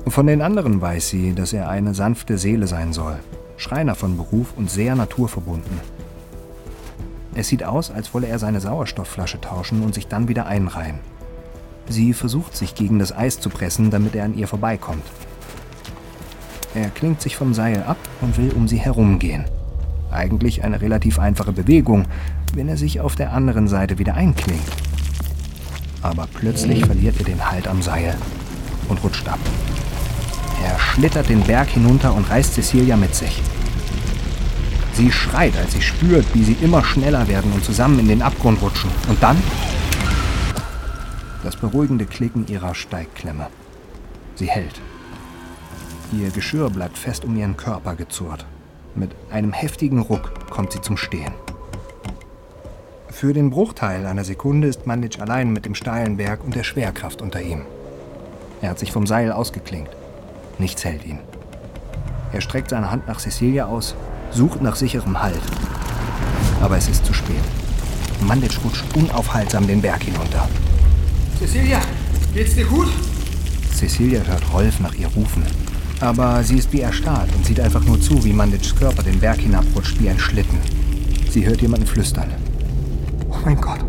Von den anderen weiß sie, dass er eine sanfte Seele sein soll, Schreiner von Beruf und sehr naturverbunden. Es sieht aus, als wolle er seine Sauerstoffflasche tauschen und sich dann wieder einreihen. Sie versucht sich gegen das Eis zu pressen, damit er an ihr vorbeikommt. Er klingt sich vom Seil ab und will um sie herumgehen. Eigentlich eine relativ einfache Bewegung, wenn er sich auf der anderen Seite wieder einklingt. Aber plötzlich verliert er den Halt am Seil und rutscht ab. Er schlittert den Berg hinunter und reißt Cecilia mit sich. Sie schreit, als sie spürt, wie sie immer schneller werden und zusammen in den Abgrund rutschen. Und dann das beruhigende Klicken ihrer Steigklemme. Sie hält. Ihr Geschirr bleibt fest um ihren Körper gezurrt. Mit einem heftigen Ruck kommt sie zum Stehen. Für den Bruchteil einer Sekunde ist Mandic allein mit dem steilen Berg und der Schwerkraft unter ihm. Er hat sich vom Seil ausgeklinkt. Nichts hält ihn. Er streckt seine Hand nach Cecilia aus, sucht nach sicherem Halt. Aber es ist zu spät. Mandic rutscht unaufhaltsam den Berg hinunter. Cecilia, geht's dir gut? Cecilia hört Rolf nach ihr rufen. Aber sie ist wie erstarrt und sieht einfach nur zu, wie Mandits Körper den Berg hinabrutscht wie ein Schlitten. Sie hört jemanden flüstern. Oh mein Gott.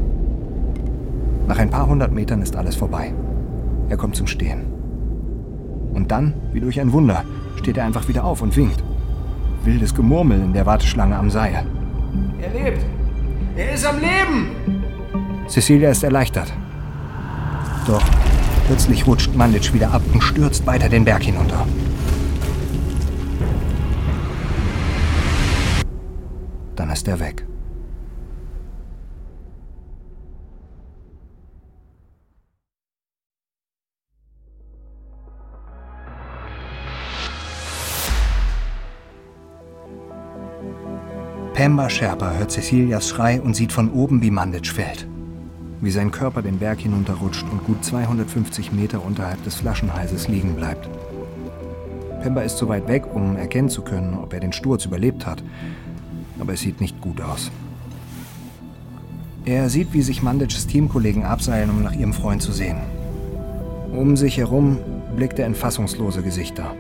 Nach ein paar hundert Metern ist alles vorbei. Er kommt zum Stehen. Und dann, wie durch ein Wunder, steht er einfach wieder auf und winkt. Wildes Gemurmel in der Warteschlange am Seil. Er lebt. Er ist am Leben. Cecilia ist erleichtert. Doch Plötzlich rutscht Mandic wieder ab und stürzt weiter den Berg hinunter. Dann ist er weg. Pemba Sherpa hört Cecilias Schrei und sieht von oben, wie Mandic fällt. Wie sein Körper den Berg hinunterrutscht und gut 250 Meter unterhalb des Flaschenhalses liegen bleibt. Pemba ist zu weit weg, um erkennen zu können, ob er den Sturz überlebt hat. Aber es sieht nicht gut aus. Er sieht, wie sich Mandics Teamkollegen abseilen, um nach ihrem Freund zu sehen. Um sich herum blickt er in fassungslose Gesichter.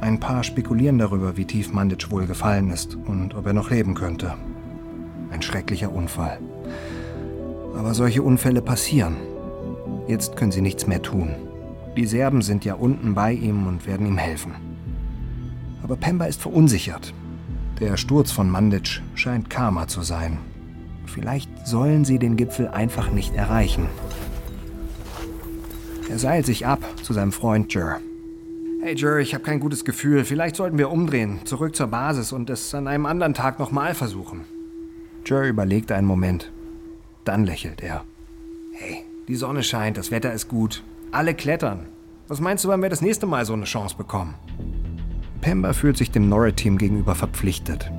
Ein paar spekulieren darüber, wie tief Mandic wohl gefallen ist und ob er noch leben könnte. Ein schrecklicher Unfall. Aber solche Unfälle passieren. Jetzt können sie nichts mehr tun. Die Serben sind ja unten bei ihm und werden ihm helfen. Aber Pemba ist verunsichert. Der Sturz von Mandic scheint Karma zu sein. Vielleicht sollen sie den Gipfel einfach nicht erreichen. Er seilt sich ab zu seinem Freund Jer. Hey Jerry, ich habe kein gutes Gefühl. Vielleicht sollten wir umdrehen, zurück zur Basis und es an einem anderen Tag nochmal versuchen. Jerry überlegt einen Moment. Dann lächelt er. Hey, die Sonne scheint, das Wetter ist gut. Alle klettern. Was meinst du, wann wir das nächste Mal so eine Chance bekommen? Pemba fühlt sich dem Norrie-Team gegenüber verpflichtet.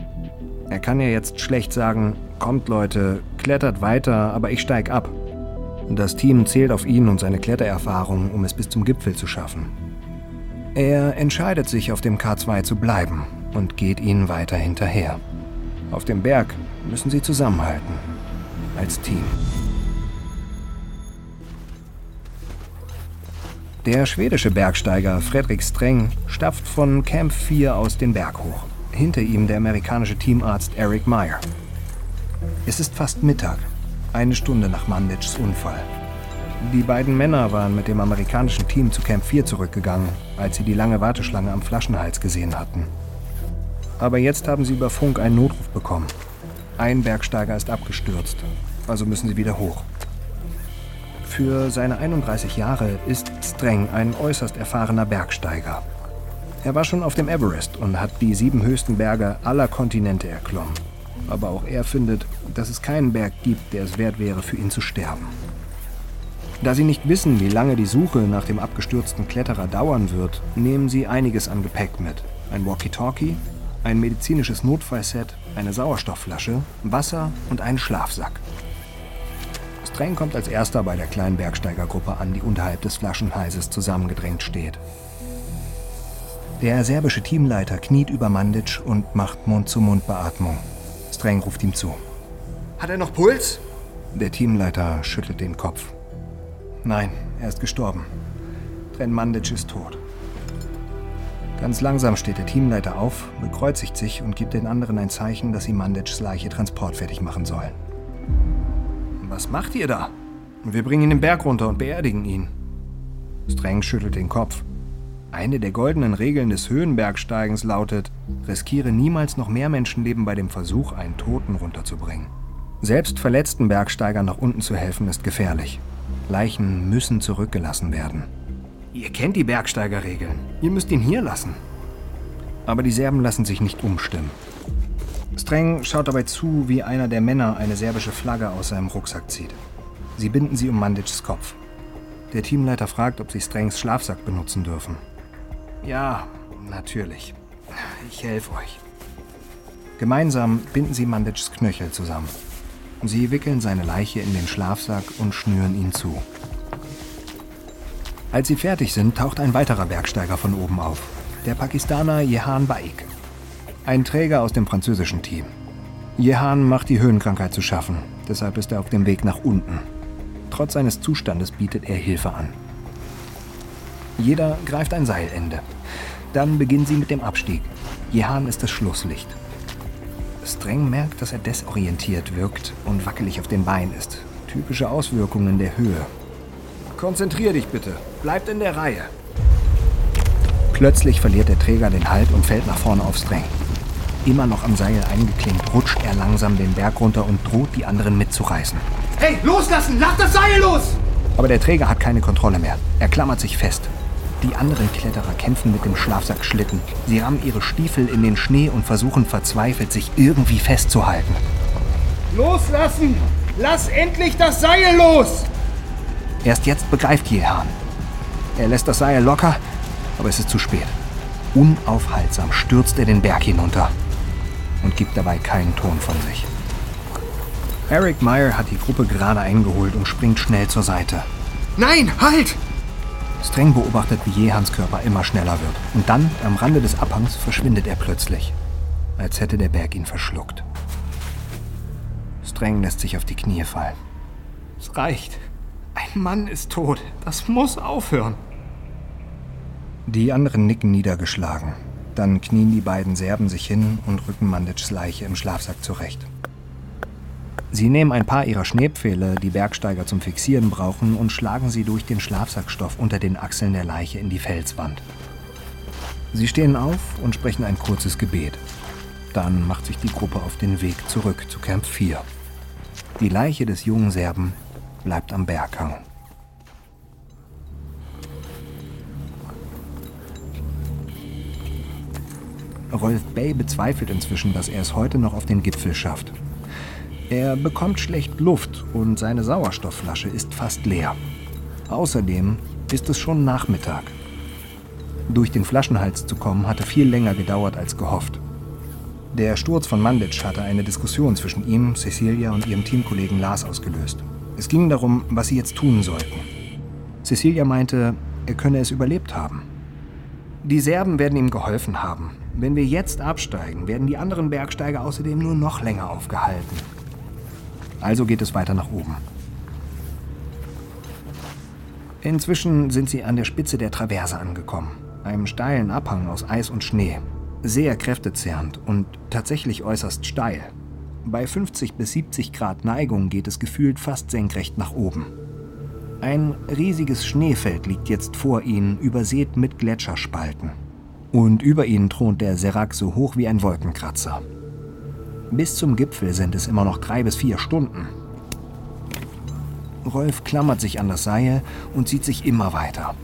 Er kann ja jetzt schlecht sagen, kommt Leute, klettert weiter, aber ich steig ab. Das Team zählt auf ihn und seine Klettererfahrung, um es bis zum Gipfel zu schaffen. Er entscheidet sich, auf dem K2 zu bleiben und geht ihnen weiter hinterher. Auf dem Berg müssen sie zusammenhalten. Als Team. Der schwedische Bergsteiger Fredrik Streng stapft von Camp 4 aus den Berg hoch. Hinter ihm der amerikanische Teamarzt Eric Meyer. Es ist fast Mittag, eine Stunde nach Mandic's Unfall. Die beiden Männer waren mit dem amerikanischen Team zu Camp 4 zurückgegangen, als sie die lange Warteschlange am Flaschenhals gesehen hatten. Aber jetzt haben sie über Funk einen Notruf bekommen. Ein Bergsteiger ist abgestürzt, also müssen sie wieder hoch. Für seine 31 Jahre ist Streng ein äußerst erfahrener Bergsteiger. Er war schon auf dem Everest und hat die sieben höchsten Berge aller Kontinente erklommen. Aber auch er findet, dass es keinen Berg gibt, der es wert wäre, für ihn zu sterben. Da sie nicht wissen, wie lange die Suche nach dem abgestürzten Kletterer dauern wird, nehmen sie einiges an Gepäck mit. Ein Walkie-Talkie, ein medizinisches Notfallset, eine Sauerstoffflasche, Wasser und einen Schlafsack. Streng kommt als erster bei der kleinen Bergsteigergruppe an, die unterhalb des Flaschenhalses zusammengedrängt steht. Der serbische Teamleiter kniet über Mandic und macht Mund-zu-Mund-Beatmung. Streng ruft ihm zu. Hat er noch Puls? Der Teamleiter schüttelt den Kopf. Nein, er ist gestorben. Dren Mandic ist tot. Ganz langsam steht der Teamleiter auf, bekreuzigt sich und gibt den anderen ein Zeichen, dass sie Mandics Leiche transportfertig machen sollen. Was macht ihr da? Wir bringen ihn den Berg runter und beerdigen ihn. Streng schüttelt den Kopf. Eine der goldenen Regeln des Höhenbergsteigens lautet, riskiere niemals noch mehr Menschenleben bei dem Versuch, einen Toten runterzubringen. Selbst verletzten Bergsteigern nach unten zu helfen, ist gefährlich. Leichen müssen zurückgelassen werden. Ihr kennt die Bergsteigerregeln. Ihr müsst ihn hier lassen. Aber die Serben lassen sich nicht umstimmen. Streng schaut dabei zu, wie einer der Männer eine serbische Flagge aus seinem Rucksack zieht. Sie binden sie um Mandics Kopf. Der Teamleiter fragt, ob sie Strengs Schlafsack benutzen dürfen. Ja, natürlich. Ich helfe euch. Gemeinsam binden sie Mandics Knöchel zusammen. Sie wickeln seine Leiche in den Schlafsack und schnüren ihn zu. Als sie fertig sind, taucht ein weiterer Bergsteiger von oben auf. Der Pakistaner Jehan Baik. Ein Träger aus dem französischen Team. Jehan macht die Höhenkrankheit zu schaffen, deshalb ist er auf dem Weg nach unten. Trotz seines Zustandes bietet er Hilfe an. Jeder greift ein Seilende. Dann beginnen sie mit dem Abstieg. Jehan ist das Schlusslicht. Streng merkt, dass er desorientiert wirkt und wackelig auf den Beinen ist. Typische Auswirkungen der Höhe. Konzentrier dich bitte. Bleibt in der Reihe. Plötzlich verliert der Träger den Halt und fällt nach vorne auf Streng. Immer noch am Seil eingeklinkt, rutscht er langsam den Berg runter und droht, die anderen mitzureißen. Hey, loslassen! Lass das Seil los! Aber der Träger hat keine Kontrolle mehr. Er klammert sich fest. Die anderen Kletterer kämpfen mit dem Schlafsackschlitten. Sie rammen ihre Stiefel in den Schnee und versuchen verzweifelt, sich irgendwie festzuhalten. Loslassen! Lass endlich das Seil los! Erst jetzt begreift Jehan. Er lässt das Seil locker, aber es ist zu spät. Unaufhaltsam stürzt er den Berg hinunter und gibt dabei keinen Ton von sich. Eric Meyer hat die Gruppe gerade eingeholt und springt schnell zur Seite. Nein, halt! Streng beobachtet, wie Jehans Körper immer schneller wird. Und dann, am Rande des Abhangs, verschwindet er plötzlich, als hätte der Berg ihn verschluckt. Streng lässt sich auf die Knie fallen. Es reicht. Ein Mann ist tot. Das muss aufhören. Die anderen nicken niedergeschlagen. Dann knien die beiden Serben sich hin und rücken Manditschs Leiche im Schlafsack zurecht. Sie nehmen ein paar ihrer Schneepfähle, die Bergsteiger zum Fixieren brauchen, und schlagen sie durch den Schlafsackstoff unter den Achseln der Leiche in die Felswand. Sie stehen auf und sprechen ein kurzes Gebet. Dann macht sich die Gruppe auf den Weg zurück zu Camp 4. Die Leiche des jungen Serben bleibt am Berghang. Rolf Bay bezweifelt inzwischen, dass er es heute noch auf den Gipfel schafft. Er bekommt schlecht Luft und seine Sauerstoffflasche ist fast leer. Außerdem ist es schon Nachmittag. Durch den Flaschenhals zu kommen hatte viel länger gedauert als gehofft. Der Sturz von Manditsch hatte eine Diskussion zwischen ihm, Cecilia und ihrem Teamkollegen Lars ausgelöst. Es ging darum, was sie jetzt tun sollten. Cecilia meinte, er könne es überlebt haben. Die Serben werden ihm geholfen haben. Wenn wir jetzt absteigen, werden die anderen Bergsteiger außerdem nur noch länger aufgehalten. Also geht es weiter nach oben. Inzwischen sind sie an der Spitze der Traverse angekommen, einem steilen Abhang aus Eis und Schnee. Sehr kräftezehrend und tatsächlich äußerst steil. Bei 50 bis 70 Grad Neigung geht es gefühlt fast senkrecht nach oben. Ein riesiges Schneefeld liegt jetzt vor ihnen, übersät mit Gletscherspalten. Und über ihnen thront der Serak so hoch wie ein Wolkenkratzer. Bis zum Gipfel sind es immer noch drei bis vier Stunden. Rolf klammert sich an das Seil und zieht sich immer weiter.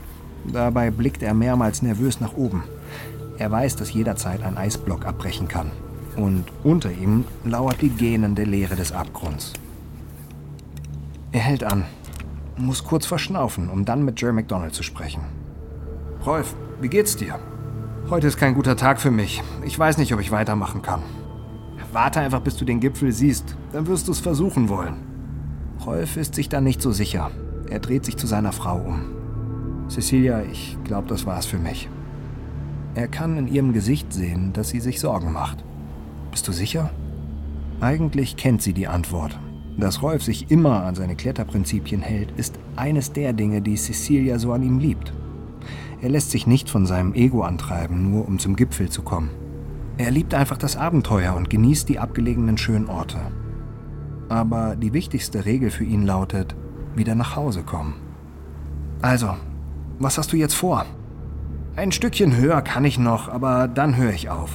Dabei blickt er mehrmals nervös nach oben. Er weiß, dass jederzeit ein Eisblock abbrechen kann. Und unter ihm lauert die gähnende Leere des Abgrunds. Er hält an, muss kurz verschnaufen, um dann mit Jerry McDonald zu sprechen. Rolf, wie geht's dir? Heute ist kein guter Tag für mich. Ich weiß nicht, ob ich weitermachen kann. Warte einfach, bis du den Gipfel siehst. Dann wirst du es versuchen wollen. Rolf ist sich da nicht so sicher. Er dreht sich zu seiner Frau um. Cecilia, ich glaube, das war's für mich. Er kann in ihrem Gesicht sehen, dass sie sich Sorgen macht. Bist du sicher? Eigentlich kennt sie die Antwort. Dass Rolf sich immer an seine Kletterprinzipien hält, ist eines der Dinge, die Cecilia so an ihm liebt. Er lässt sich nicht von seinem Ego antreiben, nur um zum Gipfel zu kommen. Er liebt einfach das Abenteuer und genießt die abgelegenen schönen Orte. Aber die wichtigste Regel für ihn lautet, wieder nach Hause kommen. Also, was hast du jetzt vor? Ein Stückchen höher kann ich noch, aber dann höre ich auf.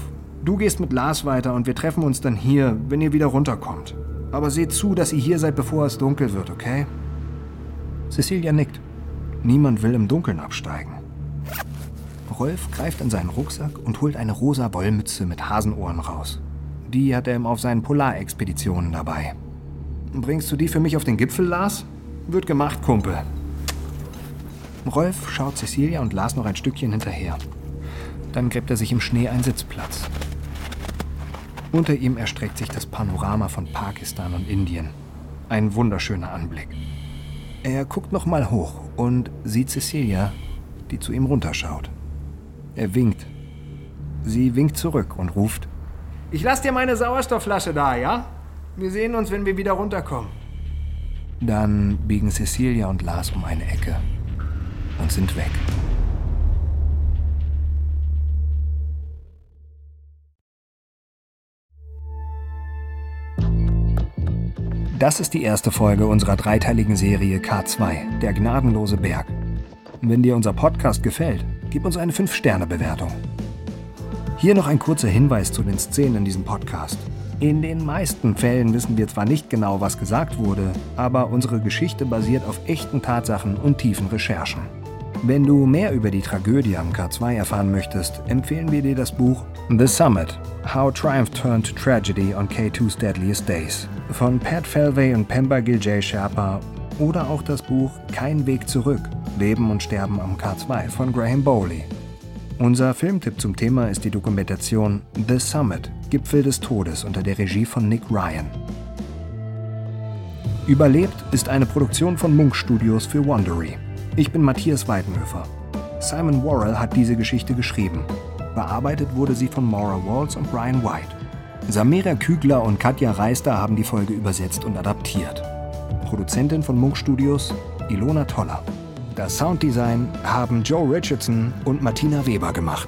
Du gehst mit Lars weiter und wir treffen uns dann hier, wenn ihr wieder runterkommt. Aber seht zu, dass ihr hier seid, bevor es dunkel wird, okay? Cecilia nickt. Niemand will im Dunkeln absteigen. Rolf greift in seinen Rucksack und holt eine rosa Wollmütze mit Hasenohren raus. Die hat er ihm auf seinen Polarexpeditionen dabei. Bringst du die für mich auf den Gipfel, Lars? Wird gemacht, Kumpel. Rolf schaut Cecilia und Lars noch ein Stückchen hinterher. Dann gräbt er sich im Schnee einen Sitzplatz. Unter ihm erstreckt sich das Panorama von Pakistan und Indien. Ein wunderschöner Anblick. Er guckt noch mal hoch und sieht Cecilia, die zu ihm runterschaut. Er winkt. Sie winkt zurück und ruft: Ich lass dir meine Sauerstoffflasche da, ja? Wir sehen uns, wenn wir wieder runterkommen. Dann biegen Cecilia und Lars um eine Ecke und sind weg. Das ist die erste Folge unserer dreiteiligen Serie K2, der gnadenlose Berg. Wenn dir unser Podcast gefällt, gib uns eine 5-Sterne-Bewertung. Hier noch ein kurzer Hinweis zu den Szenen in diesem Podcast. In den meisten Fällen wissen wir zwar nicht genau, was gesagt wurde, aber unsere Geschichte basiert auf echten Tatsachen und tiefen Recherchen. Wenn du mehr über die Tragödie am K2 erfahren möchtest, empfehlen wir dir das Buch The Summit How Triumph Turned Tragedy on K2's Deadliest Days von Pat Felvey und Pemba Giljay Sherpa oder auch das Buch Kein Weg zurück Leben und Sterben am K2 von Graham Bowley. Unser Filmtipp zum Thema ist die Dokumentation The Summit Gipfel des Todes unter der Regie von Nick Ryan. Überlebt ist eine Produktion von Munk Studios für Wondery. Ich bin Matthias Weidenhöfer. Simon Worrell hat diese Geschichte geschrieben. Bearbeitet wurde sie von Maura Walls und Brian White. Samira Kügler und Katja Reister haben die Folge übersetzt und adaptiert. Produzentin von Munk Studios Ilona Toller. Das Sounddesign haben Joe Richardson und Martina Weber gemacht.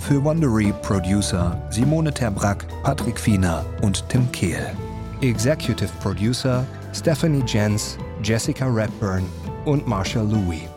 Für Wondery Producer Simone Terbrack, Patrick Fiener und Tim Kehl. Executive Producer Stephanie Jens, Jessica Redburn und Marshall Louis.